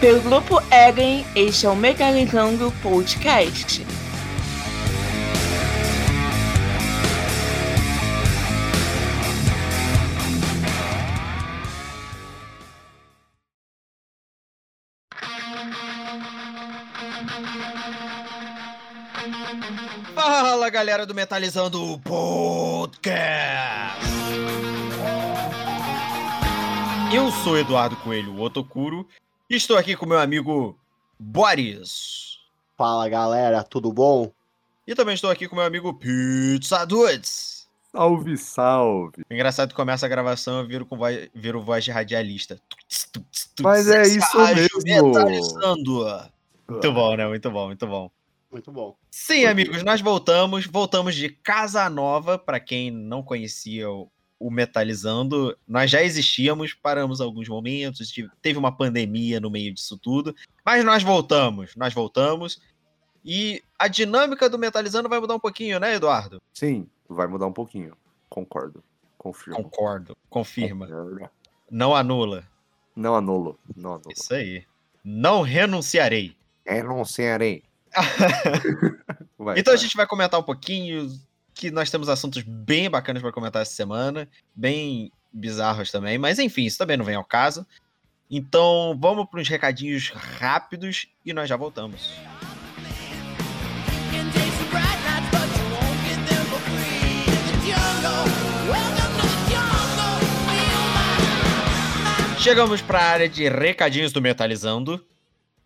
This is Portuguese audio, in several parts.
Pelo Grupo Eden, este é o Megalizando Podcast. Fala galera do Metalizando Podcast! Eu sou Eduardo Coelho, o Otokuro, estou aqui com meu amigo Boris. Fala galera, tudo bom? E também estou aqui com meu amigo Pizza Dudes. Salve, salve! Engraçado que começa a gravação eu viro, com voz, viro voz de radialista. Mas é isso mesmo! Metalizando! Muito bom, né? Muito bom, muito bom. Muito bom. Sim, amigos, nós voltamos. Voltamos de Casa Nova. Para quem não conhecia o, o Metalizando, nós já existíamos, paramos alguns momentos, teve uma pandemia no meio disso tudo, mas nós voltamos, nós voltamos. E a dinâmica do Metalizando vai mudar um pouquinho, né, Eduardo? Sim, vai mudar um pouquinho. Concordo. Confirmo. Concordo, confirma. Concordo. Não anula. Não anulo. Não anulo. Isso aí. Não renunciarei. Renunciarei. Então a gente vai comentar um pouquinho que nós temos assuntos bem bacanas para comentar essa semana, bem bizarros também, mas enfim, isso também não vem ao caso. Então vamos para uns recadinhos rápidos e nós já voltamos. Chegamos para a área de recadinhos do Metalizando.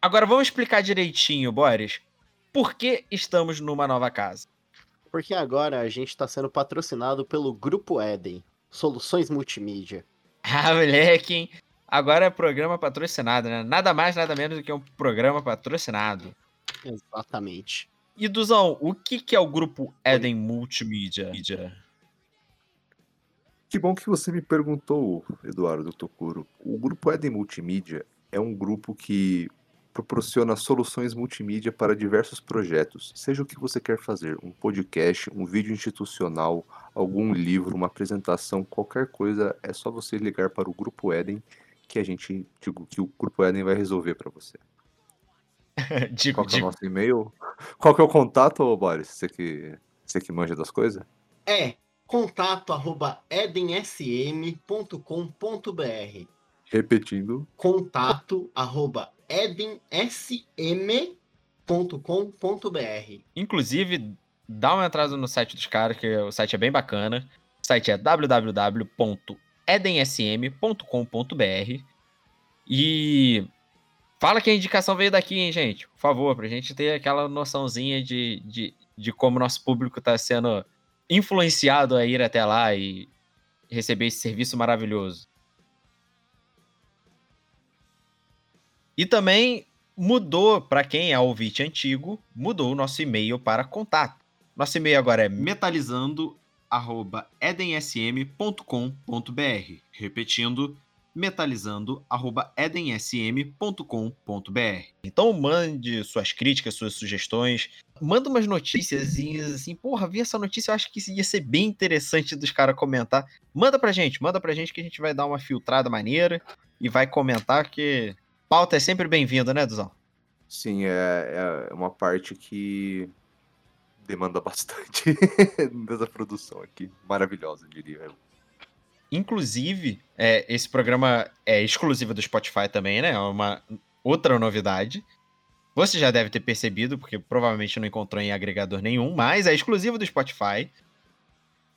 Agora vamos explicar direitinho, Boris, por que estamos numa nova casa. Porque agora a gente está sendo patrocinado pelo Grupo Eden, Soluções Multimídia. Ah, moleque, hein? Agora é programa patrocinado, né? Nada mais, nada menos do que um programa patrocinado. Exatamente. E Duzão, o que, que é o grupo Eden Multimídia? Que bom que você me perguntou, Eduardo Tokuro. O grupo Eden Multimídia é um grupo que proporciona soluções multimídia para diversos projetos, seja o que você quer fazer, um podcast, um vídeo institucional, algum livro, uma apresentação, qualquer coisa, é só você ligar para o grupo Eden que a gente, digo, que o grupo Eden vai resolver para você. Digo, Qual que é o nosso e-mail? Qual que é o contato, Boris? Você que, você que manja das coisas? É contato arroba edensm.com.br Repetindo, contato arroba edensm.com.br Inclusive, dá uma entrada no site dos caras, que o site é bem bacana. O site é www.edensm.com.br. E fala que a indicação veio daqui, hein, gente? Por favor, pra gente ter aquela noçãozinha de, de, de como nosso público tá sendo influenciado a ir até lá e receber esse serviço maravilhoso. E também mudou, para quem é ouvinte antigo, mudou o nosso e-mail para contato. Nosso e-mail agora é metalizando@edensm.com.br. Repetindo, metalizando@edensm.com.br. Então mande suas críticas, suas sugestões, manda umas notícias assim, porra, vi essa notícia, eu acho que ia ser bem interessante dos caras comentar. Manda pra gente, manda pra gente que a gente vai dar uma filtrada maneira e vai comentar que pauta é sempre bem-vinda, né, Duzão? sim, é, é uma parte que demanda bastante dessa produção aqui. Maravilhosa, diria eu. Inclusive, é, esse programa é exclusivo do Spotify também, né? É uma outra novidade. Você já deve ter percebido, porque provavelmente não encontrou em agregador nenhum, mas é exclusivo do Spotify.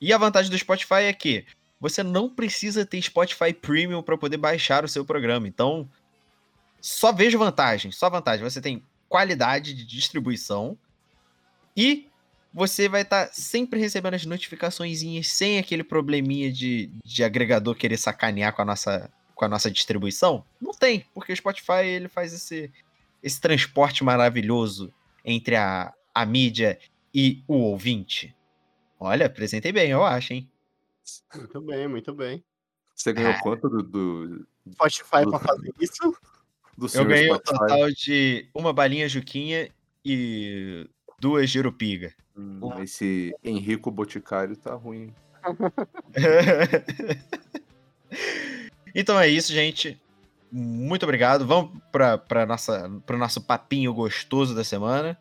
E a vantagem do Spotify é que você não precisa ter Spotify Premium para poder baixar o seu programa. Então, só vejo vantagem, só vantagem. Você tem qualidade de distribuição e você vai estar sempre recebendo as notificações sem aquele probleminha de, de agregador querer sacanear com a nossa com a nossa distribuição. Não tem, porque o Spotify ele faz esse esse transporte maravilhoso entre a, a mídia e o ouvinte. Olha, apresentei bem, eu acho, hein? Muito bem, muito bem. Você ganhou Ah. quanto do, do, Spotify pra fazer isso? Do Eu ganhei o Spotify? total de uma balinha Juquinha e duas Girupiga. Hum, esse Henrico Boticário tá ruim. então é isso, gente. muito obrigado. Vamos para nossa pro nosso papinho gostoso da semana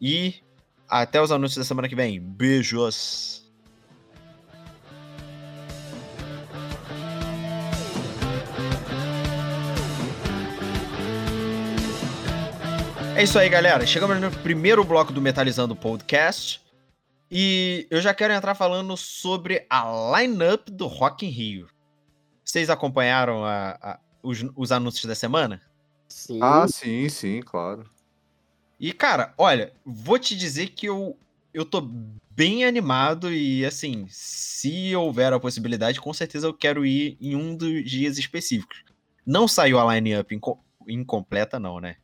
e até os anúncios da semana que vem. Beijos. É isso aí, galera. Chegamos no primeiro bloco do Metalizando Podcast. E eu já quero entrar falando sobre a line-up do Rock in Rio. Vocês acompanharam a- a- os, os anúncios da semana? Sim. Ah, sim, sim, claro. E, cara, olha, vou te dizer que eu, eu tô bem animado e, assim, se houver a possibilidade, com certeza eu quero ir em um dos dias específicos. Não saiu a line-up inco- incompleta, não, né?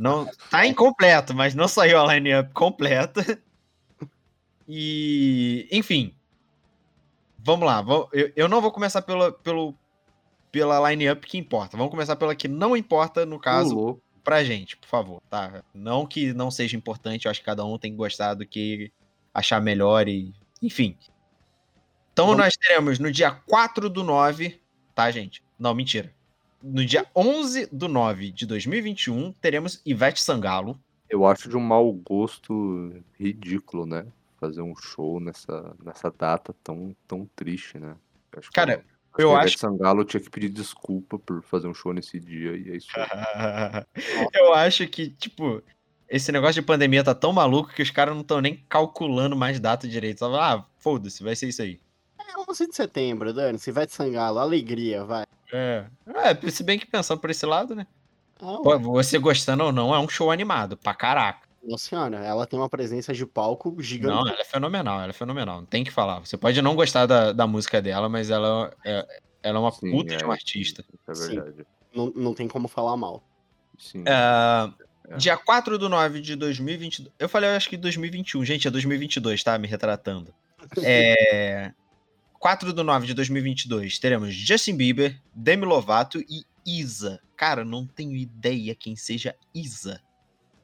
Não, tá incompleto, mas não saiu a line-up completa. E, enfim, vamos lá. eu, eu não vou começar pela, pelo, pela line-up que importa. Vamos começar pela que não importa, no caso, louco. pra gente, por favor, tá? Não que não seja importante, eu acho que cada um tem que gostar do que achar melhor e. Enfim. Então Vamos- nós teremos no dia 4 do 9, tá, gente? Não, mentira. No dia 11 do 9 de 2021, teremos Ivete Sangalo. Eu acho de um mau gosto ridículo, né? Fazer um show nessa, nessa data tão, tão triste, né? Eu Acho que Cara, acho eu que a acho- Ivete Sangalo tinha que pedir desculpa por fazer um show nesse dia e é isso eu acho que, tipo, esse negócio de pandemia tá tão maluco que os caras não estão nem calculando mais data direito. Só, ah, foda-se, vai ser isso aí. É 11 de setembro, Dani. Se vai de sangalo, alegria, vai. É. é, se bem que pensando por esse lado, né? Ah, Pô, Você gostando ou não, é um show animado, pra caraca. Nossa senhora, ela tem uma presença de palco gigante. Não, ela é fenomenal, ela é fenomenal. Não tem que falar. Você pode não gostar da, da música dela, mas ela é, ela é uma Sim, puta é, de uma artista. É Sim. verdade. Não, não tem como falar mal. Sim. Ah, É. Dia 4 do 9 de 2022. Eu falei, eu acho que 2021. Gente, é 2022, tá? Me retratando. É. 4 do 9 de 2022, teremos Justin Bieber, Demi Lovato e Isa. Cara, não tenho ideia quem seja Isa.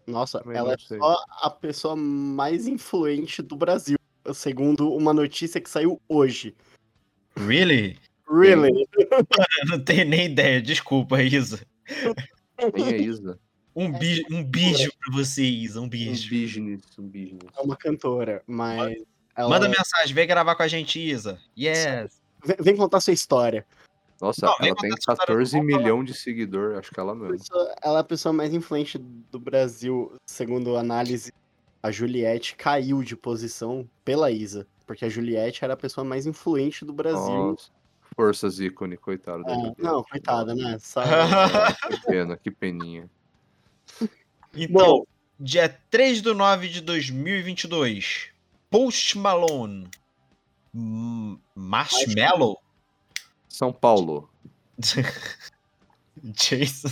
Nossa, Também ela é sei. só a pessoa mais influente do Brasil, segundo uma notícia que saiu hoje. Really? Really? Eu não tenho nem ideia. Desculpa, Isa. Quem é Isa? Um, bi um beijo pra você, Isa. Um Um beijo. business, um business. É uma cantora, mas. Ela... Manda mensagem, vem gravar com a gente, Isa. Yes. Vem, vem contar sua história. Nossa, Não, ela tem contar essa história 14 do milhões de seguidores, acho que ela mesmo. Pessoa- Ela é a pessoa mais influente do Brasil, segundo a análise. A Juliette caiu de posição pela Isa. Porque a Juliette era a pessoa mais influente do Brasil. Nossa. Forças ícone, coitado da É, Juliette. não, coitada, né? Só- Que pena, que peninha. Então, Bom. dia 3 do 9 de 2022, Post Malone. Marshmallow? São Paulo. Jason.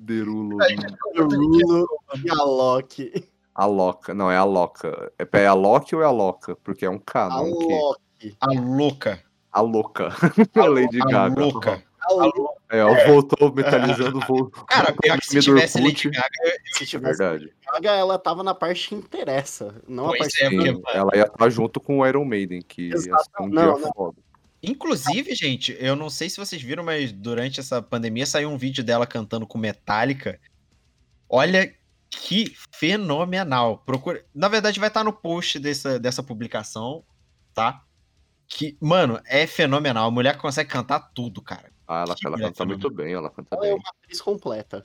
Derulo. Derulo e a Loki. A Loca. Não, é a Loca. É, é a Loki ou é a Loca? Porque é um K, A não um Q. Loki. A louca. A Louca. Lady Gaga. louca. A Loki. É, voltou metalizando, voltou. Cara, pior que se tivesse Lady Gaga, eu- Se É tivesse verdade. Gaga, ela tava na parte que interessa. Não a Pois parte é, que- ela ia estar junto com o Iron Maiden, que ia Exato. ser um Não, dia não. foda. Inclusive, gente, eu não sei se vocês viram, mas durante essa pandemia saiu um vídeo dela cantando com Metallica. Olha que fenomenal. Procura... Na verdade, vai estar no post dessa, dessa publicação, tá? Que, mano, é fenomenal. A mulher consegue cantar tudo, cara. Ah, ela, Que ela canta muito bem, ela canta Ela é bem. uma atriz completa.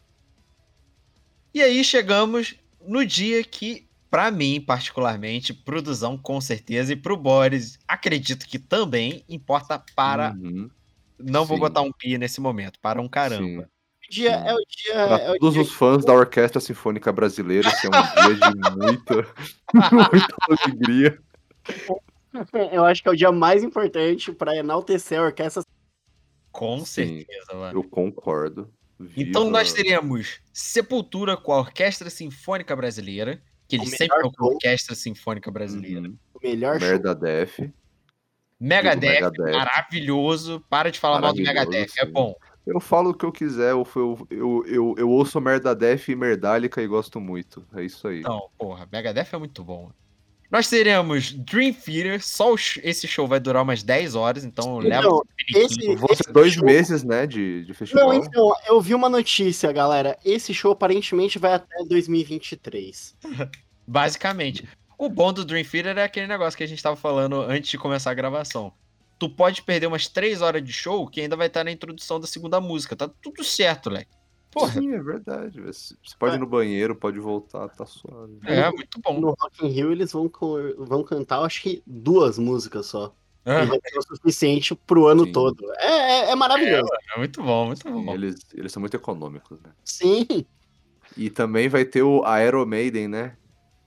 E aí chegamos no dia que, pra mim, particularmente, produção com certeza, e pro Boris, acredito que também importa para. Uhum, Não vou sim. botar um pi nesse momento, para um caramba. sim. O dia, Sim. é o dia. Pra É o todos dia os fãs da Orquestra Sinfônica Brasileira, esse é um dia de muita, muita alegria. Eu acho que é o dia mais importante pra enaltecer a orquestra. Com Sim. certeza, mano. Eu concordo. Então Viva- nós teríamos Sepultura com a Orquestra Sinfônica Brasileira, que eles O sempre melhor estão com a. Orquestra Sinfônica Brasileira. Uhum. O melhor show. Merda Def. Megadeth, Megadeth. maravilhoso. Para de falar mal do Megadeth, é bom. Eu falo o que eu quiser, eu, eu, eu, eu, eu ouço Merda Def e Merdálica e gosto muito. É isso aí. Não, porra, Megadeth é muito bom. Nós teremos Dream Theater, só sh- esse show vai durar umas 10 horas, então leva Então, esse. Vão ser dois show- meses, né, de, de festival. Não, então, eu vi uma notícia, galera. Esse show aparentemente vai até 2023. Basicamente. O bom do Dream Theater é aquele negócio que a gente tava falando antes de começar a gravação. Tu pode perder umas 3 horas de show que ainda vai estar na introdução da segunda música. Tá tudo certo, leque. Porra, Sim, é verdade. Você pode ir no banheiro, pode voltar, tá suave. é muito bom. No Rock in Rio eles vão, vão cantar, eu acho que duas músicas só. É, E vai ser o suficiente pro ano Sim. todo. É, é, é maravilhoso. é muito bom, muito Sim, bom. eles, eles são muito econômicos, né? Sim. E também vai ter o Aero Maiden, né?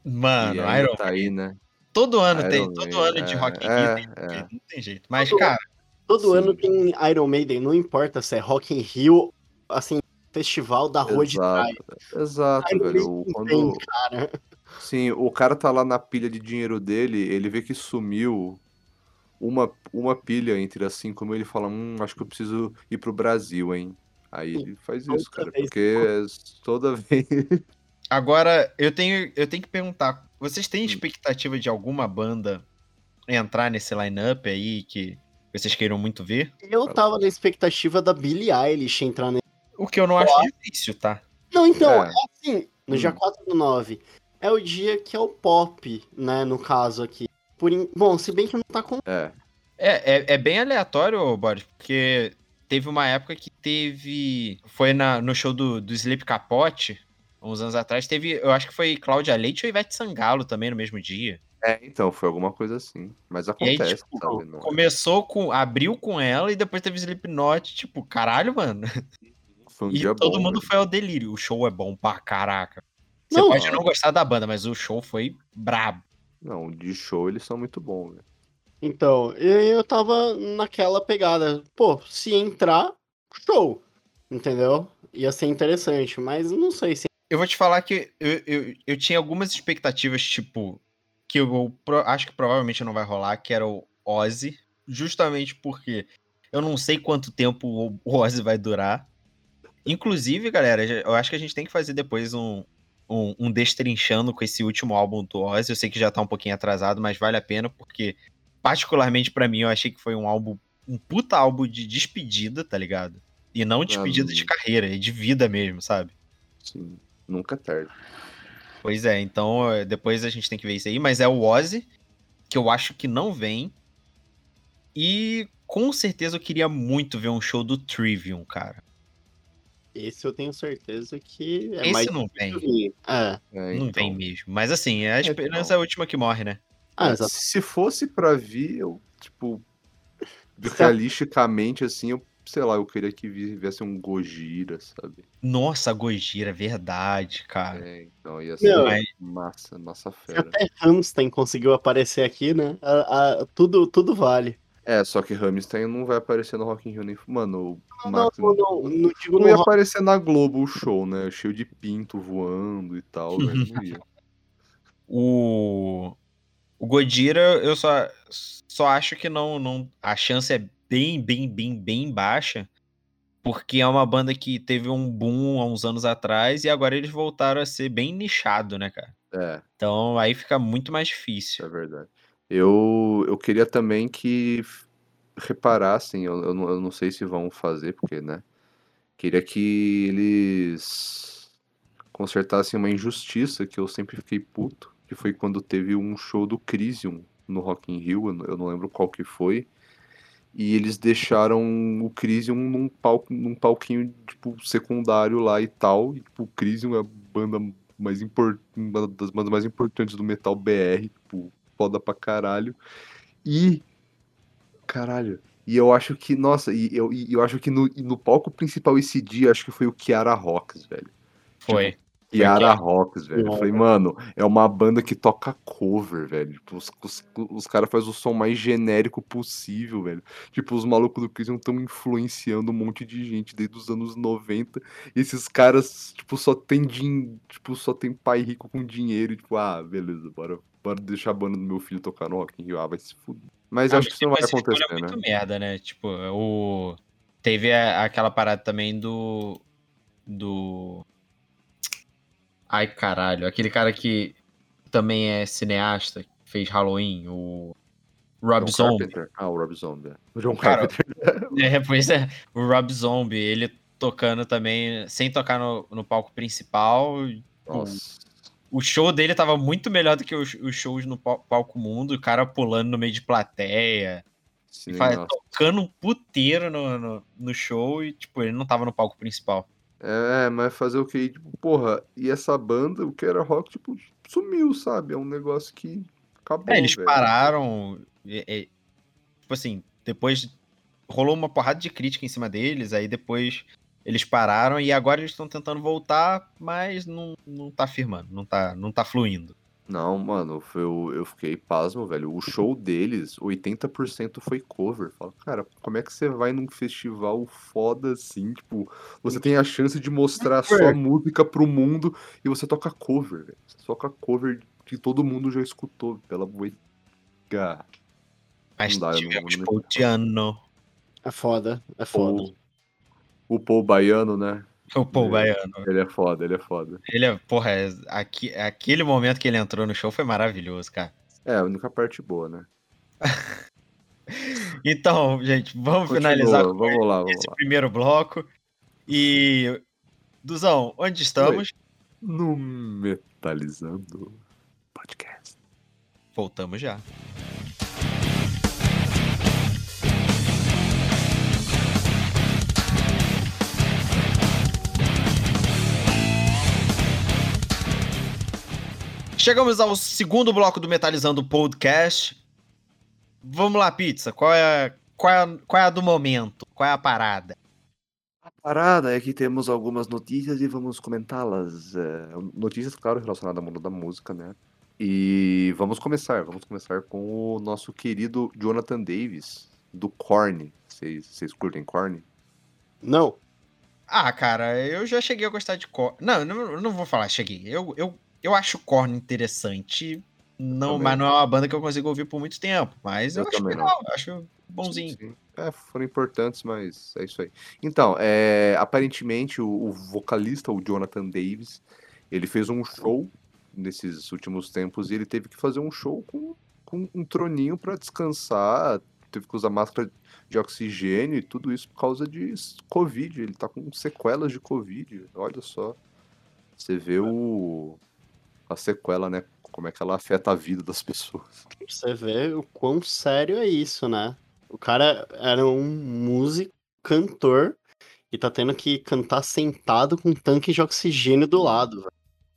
Mano, ainda Iron tá aí, né? Todo ano tem, Iron todo Maiden, ano de é, Rock in é, Rio tem, é. não tem jeito. Mas, Todo cara, Todo Sim. ano tem Iron Maiden, não importa se é Rock in Rio, assim, festival da rua de trás. Exato, exato, velho. Quando, tem, cara. sim, o cara tá lá na pilha de dinheiro dele, ele vê que sumiu uma, uma pilha entre as cinco mil, ele fala, hum, acho que eu preciso ir pro Brasil, hein? Aí ele faz isso, cara, vez porque é toda vez. agora eu tenho, eu tenho que perguntar: vocês Hum. têm expectativa de alguma banda entrar nesse line-up aí que vocês queiram muito ver? Eu tava na expectativa da Billie Eilish entrar nesse. O que eu não acho difícil, tá? Não, então, É. é, assim, no dia Hum. 4 do 9. É o dia que é o pop, né, no caso aqui. Por in- Bom, se bem que não tá com. É, É, é, é bem aleatório, Boris, porque teve uma época que teve. Foi na, no show do, do Sleep Capote, uns anos atrás, teve. Eu acho que foi Cláudia Leite ou Ivete Sangalo também no mesmo dia. é, então, foi alguma coisa assim. Mas E aí, acontece, tipo, sabe? Não é? começou com. abriu com ela e depois teve Slipknot, tipo, caralho, mano. Foi um E dia todo bom, mundo velho. foi ao delírio. O show é bom pra caraca. Você Não, pode não gostar da banda, mas o show foi brabo. Não, de show eles são muito bons, velho. Então, eu, eu tava naquela pegada. Pô, se entrar, show. Entendeu? Ia ser interessante, mas não sei se. Eu vou te falar que eu, eu, eu tinha algumas expectativas, tipo, que eu pro- acho que provavelmente não vai rolar, que era o Ozzy, justamente porque eu não sei quanto tempo o Ozzy vai durar. Inclusive, galera, eu acho que a gente tem que fazer depois um, um, um destrinchando com esse último álbum do Ozzy. Eu sei que já tá um pouquinho atrasado, mas vale a pena, porque, particularmente pra mim, eu achei que foi um álbum, um puta álbum de despedida, tá ligado? E não despedida de carreira, é de vida mesmo, sabe? Sim, nunca é tarde. Pois é, então eh, depois a gente tem que ver isso aí, mas é o Ozzy, que eu acho que não vem. E com certeza eu queria muito ver um show do Trivium, cara. Esse eu tenho certeza que é Esse mais. não vem, difícil vir. É. É, não então. vem mesmo. Mas assim, a esperança então. é a última que morre, né? Ah, É, exato. Se fosse pra vir, eu, tipo, realisticamente, assim, eu, sei lá, eu queria que vi- viesse um Gojira, sabe? Nossa, Gojira, verdade, cara. É, então ia ser Meu, mas- massa, massa Se fera. até Hamstein conseguiu aparecer aqui, né? a- a- tudo, tudo vale. É, só que Rammstein não vai aparecer no Rock in Rio nem... Mano, o Não, não, Max não, não, não digo não ia aparecer na Globo o show, né? Cheio de pinto voando e tal, velho. Não ia. O, o Godira, eu só, só acho que não, não. A chance é bem, bem, bem, bem baixa. Porque é uma banda que teve um boom há uns anos atrás e agora eles voltaram a ser bem nichado, né, cara? É, Então aí fica muito mais difícil. é verdade. Eu, eu queria também que reparassem, eu, eu, não, eu não sei se vão fazer, porque, né? Queria que eles consertassem uma injustiça que eu sempre fiquei puto, que foi quando teve um show do Crisium no Rock in Rio, eu não- lembro qual que foi, e eles deixaram o Crisium num, palco, num palquinho, tipo, secundário lá e tal, e, tipo, o Crisium é a banda mais import... uma das bandas mais importantes do metal BR, tipo, foda pra caralho, e... Caralho... E eu acho que, nossa, e eu, e eu acho que no, e no palco principal esse dia, acho que foi o Kiara Rocks, velho. Foi. Kiara Kiara. Rocks, velho. Eu falei, mano, é uma banda que toca cover, velho. Tipo, os, os, os caras fazem o som mais genérico possível, velho. Tipo, os malucos do Crisium estão influenciando um monte de gente desde os anos 90. E esses caras, tipo, só tem din... tipo, só tem pai rico com dinheiro. E, tipo, ah, beleza, bora, bora deixar a banda do meu filho tocar no Rock in Rio. Ah, vai se fuder. Mas Ah, acho que isso não vai escolha acontecer, é né? muito merda, né? Tipo, o. Teve a- aquela parada também do. Do. Ai, caralho. Aquele cara que também é cineasta, que fez Halloween, o Rob John Zombie. Carpenter. Ah, o Rob Zombie. é. O John Cara, Carpenter. É, pois é, o Rob Zombie, ele tocando também, sem tocar no, no palco principal. Nossa. O show dele tava muito melhor do que os, os shows no pal- palco mundo, o cara pulando no meio de plateia, Sim, fa- nossa. tocando um puteiro no, no, no show e, tipo, ele não tava no palco principal. É, mas fazer o que? Tipo, porra, e essa banda, o que era rock, tipo, sumiu, sabe? É um negócio que acabou. É, eles velho. pararam, tipo assim, depois rolou uma porrada de crítica em cima deles, aí depois eles pararam e agora eles estão tentando voltar, mas não, não tá firmando, não tá, não tá fluindo. Não, mano, o- eu fiquei pasmo, velho. O show deles, 80% foi cover. Fala, cara, como é que você vai num festival foda assim? Tipo, você tem a chance de mostrar sua música pro mundo e você toca cover, velho. Você toca cover que todo mundo já escutou, pela boiga. Mas Não dá, eu não- tivemos não- Paul Diano, É foda, é foda. O Paul Baiano, né? o Paul É. Baiano. Ele é foda, ele é foda. Ele é, porra, é, aqui, aquele momento que ele entrou no show foi maravilhoso, cara. É, a única parte boa, né? Então, gente, vamos Continua, finalizar vamos lá, vamos esse lá. primeiro bloco. E, Duzão, onde estamos? No Metalizando Podcast. Voltamos já. Chegamos ao segundo bloco do Metalizando Podcast. Vamos lá, pizza. Qual é, qual é, a- qual é a do momento? Qual é a parada? A parada é que temos algumas notícias e vamos comentá-las. É, notícias, claro, relacionadas ao mundo da música, né? E vamos começar. Vamos começar com o nosso querido Jonathan Davis, do Korn. Vocês vocês curtem Korn? Não, Ah, cara, eu já cheguei a gostar de Korn. Não, não, eu não vou falar cheguei. Eu, eu, eu acho Korn interessante. Não, Também. mas não é uma banda que eu consigo ouvir por muito tempo. Mas eu, Eu acho não. legal, eu acho bonzinho. Sim, sim. É, foram importantes, mas é isso aí. Então, é, aparentemente, o, o vocalista, o Jonathan Davis, ele fez um show nesses últimos tempos e ele teve que fazer um show com, com um troninho para descansar, teve que usar máscara de oxigênio e tudo isso por causa de Covid. Ele tá com sequelas de Covid, olha só. Você vê o, a sequela, né? Como é que ela afeta a vida das pessoas. você vê o quão sério é isso, né? O cara era um músico, cantor, e tá tendo que cantar sentado com um tanque de oxigênio do lado, velho.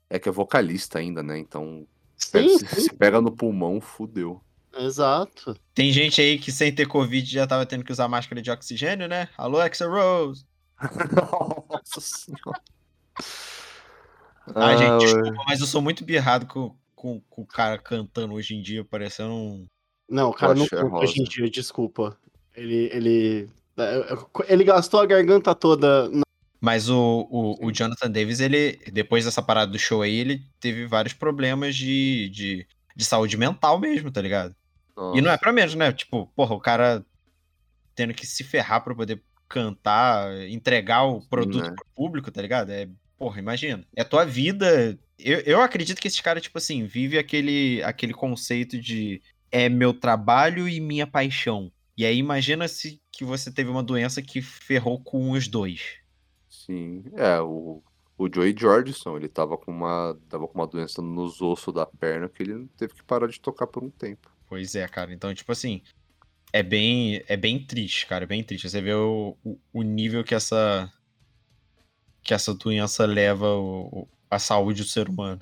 É que é vocalista ainda, né? Então Sim, se, sim, se pega no pulmão, fudeu. exato. Tem gente aí que sem ter Covid já tava tendo que usar máscara de oxigênio, né? Alô, Axel Rose. Nossa senhora. Ah, gente, ué. desculpa, mas eu sou muito birrado com, com, com o cara cantando hoje em dia, parecendo um. Não, o cara não Poxa, canta hoje em dia, desculpa. Ele, ele, é, ele gastou a garganta toda. na- Mas o, o, o Jonathan Davis, ele, depois dessa parada do show aí, ele teve vários problemas de, de, de saúde mental mesmo, tá ligado? E não é pra menos, né? Tipo, porra, o cara tendo que se ferrar pra poder cantar, entregar o produto né? pro público, tá ligado? É, porra, imagina. É tua vida. Eu, eu acredito que esse cara, tipo assim, vive aquele, aquele conceito de é meu trabalho e minha paixão. E aí imagina se que você teve uma doença que ferrou com os dois. Sim, é, o, o Joey Jordison, ele tava com uma, tava com uma doença nos ossos da perna que ele teve que parar de tocar por um tempo. Pois é, cara. Então, tipo assim, é bem, é bem triste, cara. É bem triste. Você vê o, o, o nível que essa que essa doença leva a saúde do ser humano.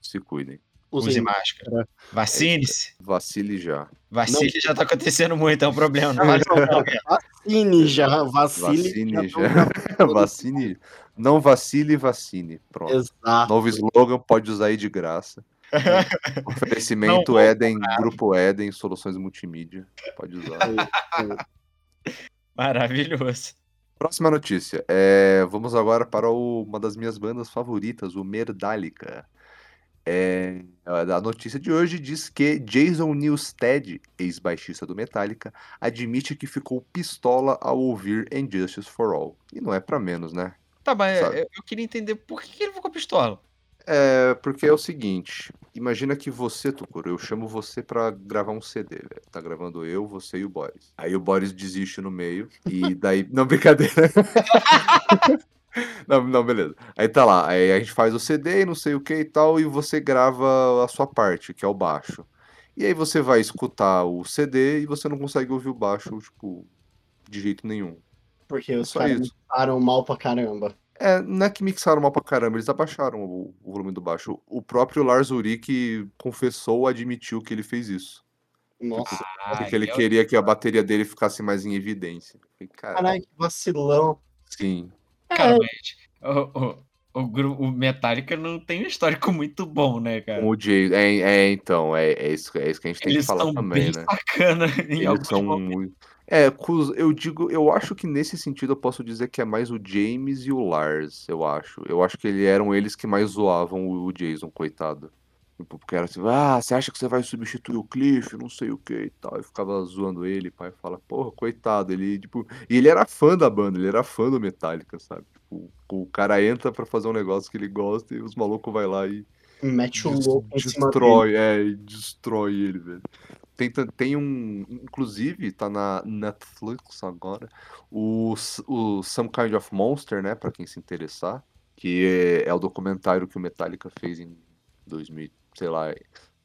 Se cuidem. Use máscara. Vacine-se. Vacile já. Vacile já tá acontecendo muito, é um problema. Não não, cara. Vacine já, vacile. Vacine já já. tão- vacine. Não vacile, vacine. Pronto. Exato. Novo slogan, pode usar aí de graça. Oferecimento Não Eden, Grupo Eden, Soluções Multimídia. Pode usar. Maravilhoso. Próxima notícia. É, vamos agora para o- uma das minhas bandas favoritas, o Merdálica. É, a notícia de hoje diz que Jason Newsted, ex-baixista do Metallica, admite que ficou pistola ao ouvir Injustice for All. E não é pra menos, né? Tá, mas Sabe. eu, queria entender por que ele ficou pistola. É, porque é o seguinte, imagina que você, Tukuro, eu chamo você pra gravar um CD, velho. Tá gravando eu, você e o Boris. Aí o Boris desiste no meio e daí... Não, brincadeira. Não, não, beleza. Aí tá lá, aí a gente faz o CD e não sei o que e tal, e você grava a sua parte, que é o baixo. E aí você vai escutar o CD e você não consegue ouvir o baixo, tipo, de jeito nenhum. Porque os só caras mixaram mal pra caramba. É, não é que mixaram mal pra caramba, eles abaixaram o, o volume do baixo. O próprio Lars Ulrich confessou, admitiu que ele fez isso. Nossa, Porque ele eu- queria que a bateria dele ficasse mais em evidência. Cara, caralho, que vacilão. sim. Cara, mas o, o, o, Metallica não tem um histórico muito bom, né, cara? O Jay. É, é, então, é, é, isso, é isso que a gente tem Eles que falar também, né? sacana em Eles são momentos. muito. É, eu digo, eu acho que nesse sentido eu posso dizer que é mais o James e o Lars, eu acho. Eu acho que ele, eram eles que mais zoavam o, Jason, coitado. Tipo, porque era assim, ah, você acha que você vai substituir o Cliff, não sei o que e tal. E ficava zoando ele, pai fala, porra, coitado, ele, tipo. E ele era fã da banda, ele era fã do Metallica, sabe? Tipo, o cara entra pra fazer um negócio que ele gosta e os malucos vai lá e Mete o Des- louco em cima dele. destrói, é, e destrói ele, velho. Tem, tem um. Inclusive, tá na Netflix agora. O, o Some Kind of Monster, né? Pra quem se interessar. Que é, é o documentário que o Metallica fez em 2000, sei lá.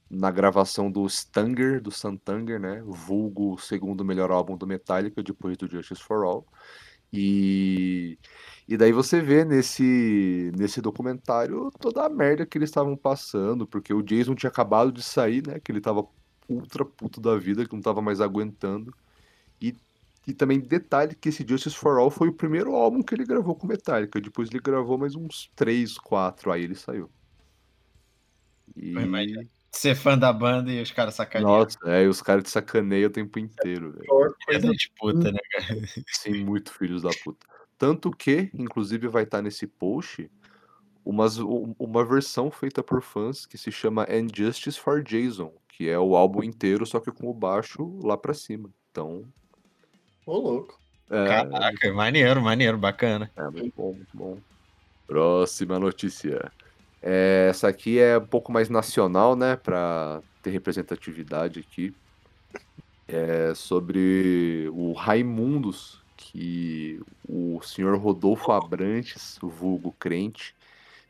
Na gravação do Stanger, do Santanger, né? Vulgo segundo melhor álbum do Metallica, depois do Justice for All. E, e daí você vê nesse, nesse documentário toda a merda que eles estavam passando, porque o Jason tinha acabado de sair, né? Que ele tava ultra puto da vida, que não tava mais aguentando. E, e também detalhe que esse Justice for All foi o primeiro álbum que ele gravou com Metallica. Depois ele gravou mais uns 3, 4, aí ele saiu. E... Eu imagino. Ser fã da banda e os caras sacaneando. Nossa, é, e os caras te sacaneiam o tempo inteiro, velho. Coisa da disputa, né? Sim, muito filhos da puta. Tanto que, inclusive, vai estar nesse post umas, um- uma versão feita por fãs que se chama And Justice for Jason, que é o álbum inteiro, só que com o baixo lá pra cima. Então, Ô, louco. é, Caraca, maneiro, maneiro, bacana. é muito bom, muito bom. Próxima notícia. É, essa aqui é um pouco mais nacional, né, pra ter representatividade aqui. É sobre o Raimundos, que o senhor Rodolfo Abrantes, o vulgo crente,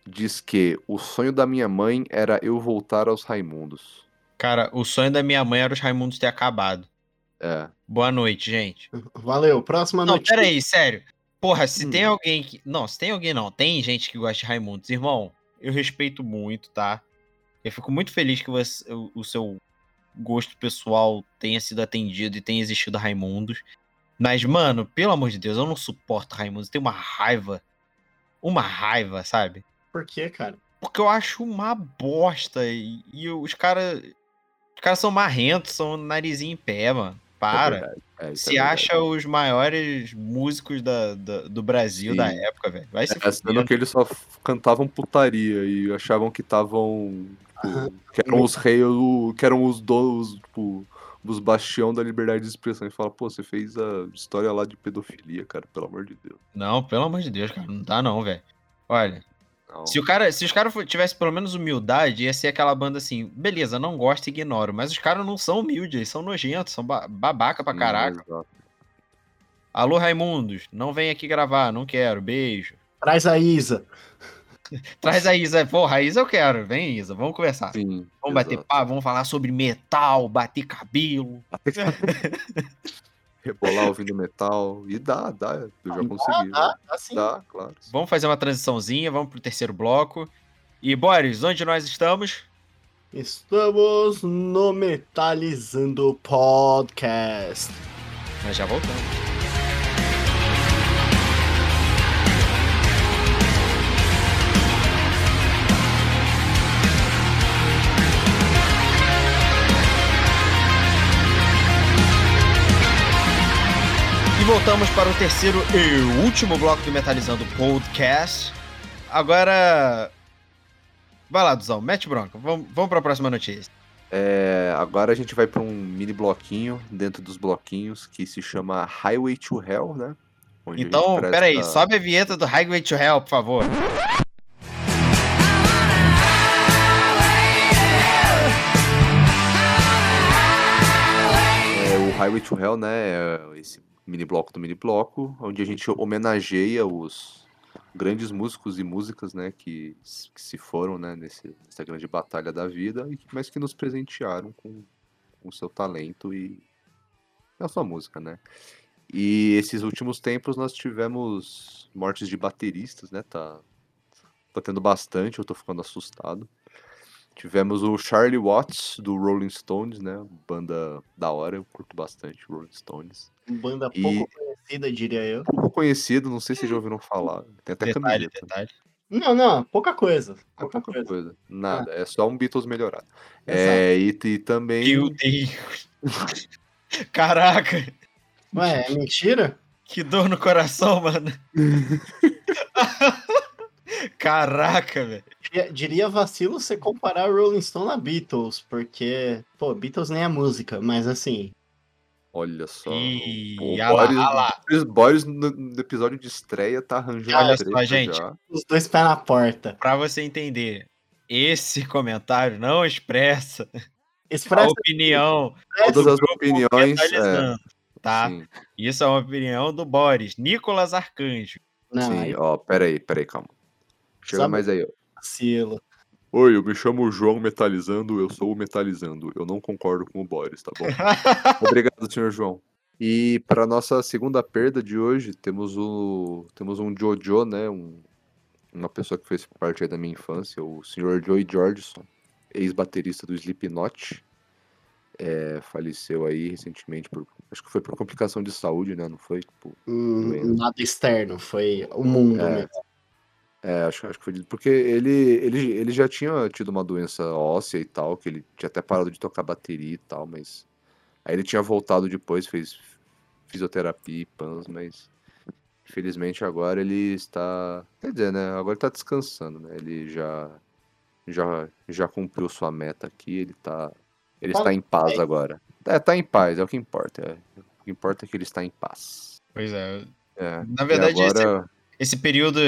diz que o sonho da minha mãe era eu voltar aos Raimundos. Cara, o sonho da minha mãe era os Raimundos ter acabado. É, Boa noite, gente. Valeu. Próxima Não, notícia. peraí, sério. Porra, se Hum. tem alguém que. Não, se tem alguém não. Tem gente que gosta de Raimundos. Irmão, eu respeito muito, tá? Eu fico muito feliz que você- o, o seu gosto pessoal tenha sido atendido e tenha existido Raimundos. Mas, mano, pelo amor de Deus, eu não suporto Raimundos. Eu tenho uma raiva. Uma raiva, sabe? Por quê, cara? Porque eu acho uma bosta. E, e os caras. Os caras são marrentos, são narizinho em pé, mano. é Para. É, é se verdade. acha os maiores músicos da, da- do Brasil da Sim. época, velho. Vai se É, sendo que eles só cantavam putaria e achavam que estavam. Aham. que eram os reis, que eram os donos, tipo, dos bastião da liberdade de expressão. E fala, pô, você fez a história lá de pedofilia, cara, pelo amor de Deus. Não, pelo amor de Deus, cara. Não dá não, velho. Olha, Não. se, o cara, se os caras tivessem pelo menos humildade, ia ser aquela banda assim, beleza, não gosto, ignoro. Mas os caras não são humildes, eles são nojentos, são ba- babaca pra Sim, caraca. exato. Alô, Raimundos, não vem aqui gravar, não quero, beijo. Traz a Isa. Traz a Isa, porra, a Isa eu quero, vem Isa, vamos conversar. Sim, Vamos bater exato. papo, vamos falar sobre metal, bater cabelo. Rebolar ouvindo metal. E dá, dá. Eu já consegui. Ah, assim. Dá, claro. Vamos fazer uma transiçãozinha, vamos pro terceiro bloco. E, Boris, onde nós estamos? Estamos no Metalizando Podcast. Nós já voltamos. voltamos para o terceiro e último bloco do Metalizando Podcast. Agora. Vai lá, Duzão, mete bronca. Vamos, vamos para a próxima notícia. É, agora a gente vai para um mini bloquinho dentro dos bloquinhos que se chama Highway to Hell, né? Onde então, peraí, pra... sobe a vinheta do Highway to Hell, por favor. É, o Highway to Hell, né? É esse mini bloco do mini bloco, onde a gente homenageia os grandes músicos e músicas, né, que, que se foram, né, nesse, nessa grande batalha da vida, mas que nos presentearam com o seu talento e a sua música, né. E esses últimos tempos nós tivemos mortes de bateristas, né, tá, tá tendo bastante, eu tô ficando assustado. Tivemos o Charlie Watts, do Rolling Stones, né? Banda da hora, eu curto bastante Rolling Stones. Banda E- pouco conhecida, diria eu. Pouco conhecido, não sei se vocês já ouviram falar. Tem até Detalhe, camiseta. detalhe. Não, não, pouca coisa. É Pouca pouca coisa. coisa. Nada, é só um Beatles melhorado. Exato. É, e, e também. Meu Deus. Caraca, Ué, é mentira? que dor no coração, mano. Caraca, velho. Diria, diria vacilo você comparar Rolling Stone a Beatles, porque, pô, Beatles nem é música, mas assim, Olha só. Ih, o ah lá, Boris, ah lá. o Boris no, no episódio de estreia tá arranjando Olha só, gente. já. os dois pés na porta. Pra você entender, esse comentário não expressa a Expressa opinião Todas as opiniões. É, tá? sim, Isso é uma opinião do Boris, Nicolas Arcanjo. Não, sim. aí Ó, peraí, peraí, calma. Chega Sabe- mais aí, ó. vacilo. Oi, eu me chamo João Metalizando, eu sou o Metalizando. Eu não concordo com o Boris, tá bom? Obrigado, senhor João. E para nossa segunda perda de hoje, temos o temos um Jojo, né, um, uma pessoa que fez parte aí da minha infância, o senhor Joey Jordison, ex-baterista do Slipknot. É, faleceu aí recentemente por acho que foi por complicação de saúde, né, não foi? Tipo, Hum, nada externo, foi o mundo É. mesmo. É, acho, acho que foi porque ele, ele, ele já tinha tido uma doença óssea e tal, que ele tinha até parado de tocar bateria e tal, mas aí ele tinha voltado depois, fez fisioterapia e pans, mas infelizmente agora ele está, quer dizer, né, agora ele tá descansando, né? Ele já já já cumpriu sua meta aqui, ele tá ele está em paz agora. É, tá em paz, é o que importa. é. O que importa é que ele está em paz. Pois é. É, Na verdade, agora Esse período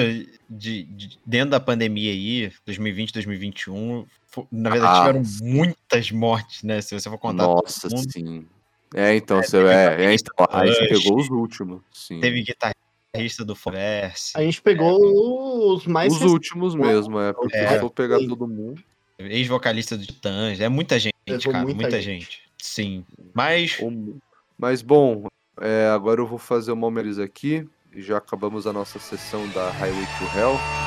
de, de- dentro da pandemia aí, 2020, 2021, fo- na verdade Ah, tiveram muitas mortes, né? Se você for contar, Nossa, todo mundo. sim. É, então, você, teve é, é, então, você Rush, pegou os últimos, sim. teve guitarrista do Foverse, A gente pegou os mais Os últimos mesmo, é, porque É. for pegar Sim. todo mundo. ex-vocalista do Titãs, é muita gente, Levou cara, muita muita, gente. gente. Sim. Mas, Mas, bom, é, agora eu vou fazer uma análise aqui. E Já acabamos a nossa sessão da Highway to Hell.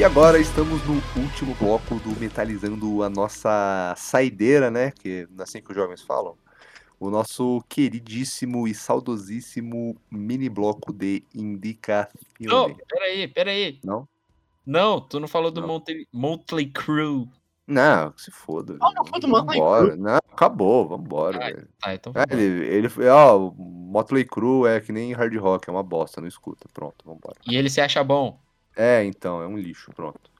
E agora estamos no último bloco do Metalizando a nossa saideira, né? Que é assim que os jovens falam. O nosso queridíssimo e saudosíssimo mini bloco de indicação. não, peraí, peraí. Não? Não, tu não falou do Não. Motley, Crue. Não, se foda. Ah, não foi do Motley Vambora. Não, acabou, vambora, velho. Tá, então É, ele, ele foi, ó, o Motley Crue é que nem hard rock, é uma bosta, não escuta. Pronto, vambora. E ele se acha bom. É, então, é um lixo, pronto.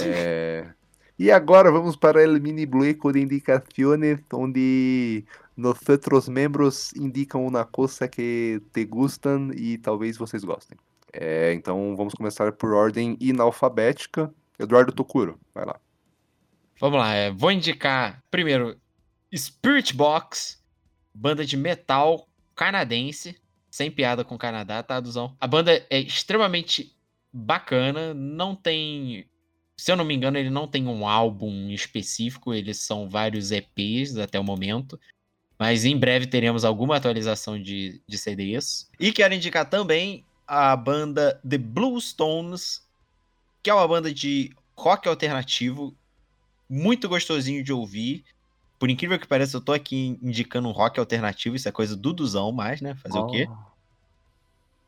É, E agora vamos para o mini bloco de indicações, onde nossos membros indicam uma coisa que te gustam e talvez vocês gostem. É, então vamos começar por ordem inalfabética. Eduardo Tokuro, vai lá. Vamos lá, é, vou indicar primeiro Spirit Box, banda de metal canadense, sem piada com o Canadá, tá, Duzão? A banda é extremamente bacana, não tem. Se eu não me engano, ele não tem um álbum específico, eles são vários EPs até o momento. Mas em breve teremos alguma atualização de, de CDs. E quero indicar também a banda The Blue Stones, que é uma banda de rock alternativo, muito gostosinho de ouvir. Por incrível que pareça, eu tô aqui indicando um rock alternativo, isso é coisa do Duzão mais, né? Fazer o quê?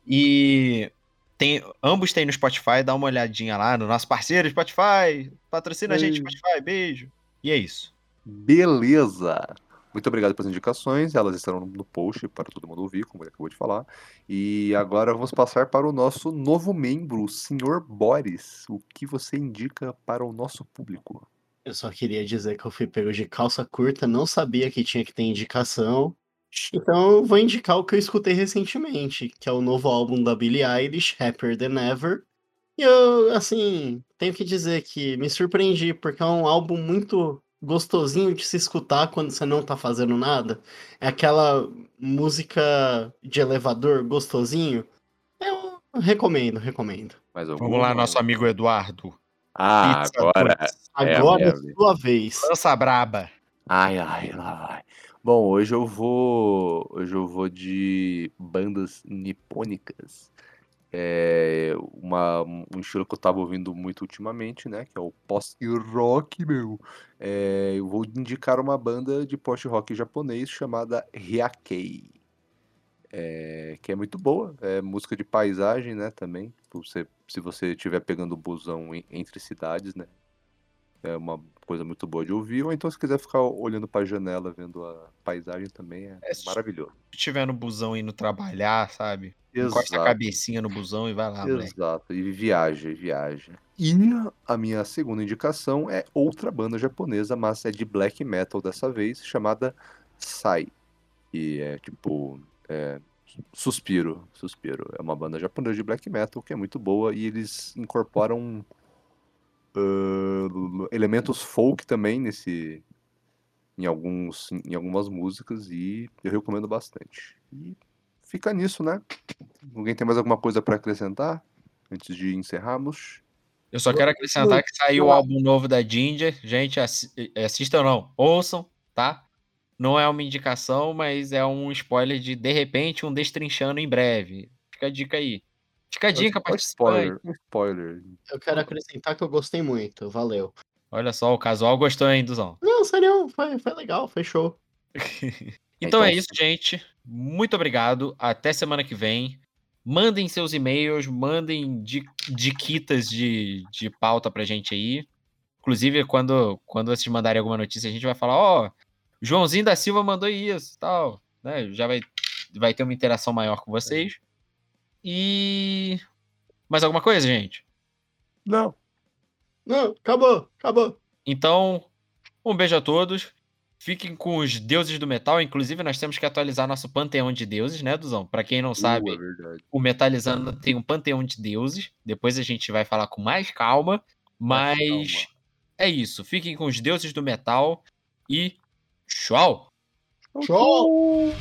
E tem, ambos tem no Spotify, dá uma olhadinha lá no nosso parceiro Spotify. Patrocina a gente, Ei. Spotify, beijo. E é isso. Beleza! Muito obrigado pelas indicações, elas estarão no post para todo mundo ouvir, como ele acabou de falar. E agora vamos passar para o nosso novo membro, o Sr. Boris. O que você indica para o nosso público? Eu só queria dizer que eu fui pego de calça curta, não sabia que tinha que ter indicação. Então eu vou indicar o que eu escutei recentemente, que é o novo álbum da Billie Eilish, Happier Than Ever. E eu, assim, tenho que dizer que me surpreendi, porque é um álbum muito gostosinho de se escutar quando você não tá fazendo nada. É aquela música de elevador gostosinho. Eu recomendo, recomendo. Vamos lá, nosso amigo Eduardo. Ah, Pizza agora. É a Agora é minha sua vez. Lança braba. Ai, ai, lá vai. Bom, hoje eu vou. Hoje eu vou de bandas nipônicas. É uma, um estilo que eu tava ouvindo muito ultimamente, né? Que é o post-rock, meu. É, eu vou indicar uma banda de post-rock japonês chamada Hyakei. É, que é muito boa. É música de paisagem, né? Também. Você, se você estiver pegando busão em- entre cidades, né? É uma coisa muito boa de ouvir. Ou então, se quiser ficar olhando pra janela, vendo a paisagem também, é É, maravilhoso. Se estiver no busão indo trabalhar, sabe? Encosta a cabecinha no busão e vai lá, moleque. Exato, e viaja, viaja. E a minha segunda indicação é outra banda japonesa, mas é de black metal dessa vez, chamada Sai. E é tipo. é, Suspiro, Suspiro. É uma banda japonesa de black metal que é muito boa e eles incorporam ah, elementos folk também nesse. Em, alguns, em algumas músicas e eu recomendo bastante. E fica nisso, né? Alguém tem mais alguma coisa para acrescentar antes de encerrarmos? Eu só quero acrescentar que saiu o álbum novo da Ginger. Gente, assi- assistam não, ouçam, tá? Não é uma indicação, mas é um spoiler de de repente um destrinchando em breve. Fica a dica aí. Fica a dica, participante. spoiler, um spoiler. Eu quero acrescentar que eu gostei muito. Valeu. Olha só, o casual gostou, hein, Duzão? Não, sério, foi, foi legal, fechou. Então é isso, gente. Muito obrigado. Até semana que vem. Mandem seus e-mails, mandem di- diquitas de, de pauta pra gente aí. Inclusive, quando, quando vocês mandarem alguma notícia, a gente vai falar, ó, Joãozinho da Silva mandou isso, tal. Né? Já vai, vai ter uma interação maior com vocês. E. Mais alguma coisa, gente? Não. Não, acabou, acabou. Então, um beijo a todos. Fiquem com os deuses do metal. Inclusive, nós temos que atualizar nosso panteão de deuses, né, Duzão? Pra quem não sabe, Uh, é o Metalizando tem um panteão de deuses. Depois a gente vai falar com mais calma. Mas calma. é isso. Fiquem com os deuses do metal e tchau! Tchau.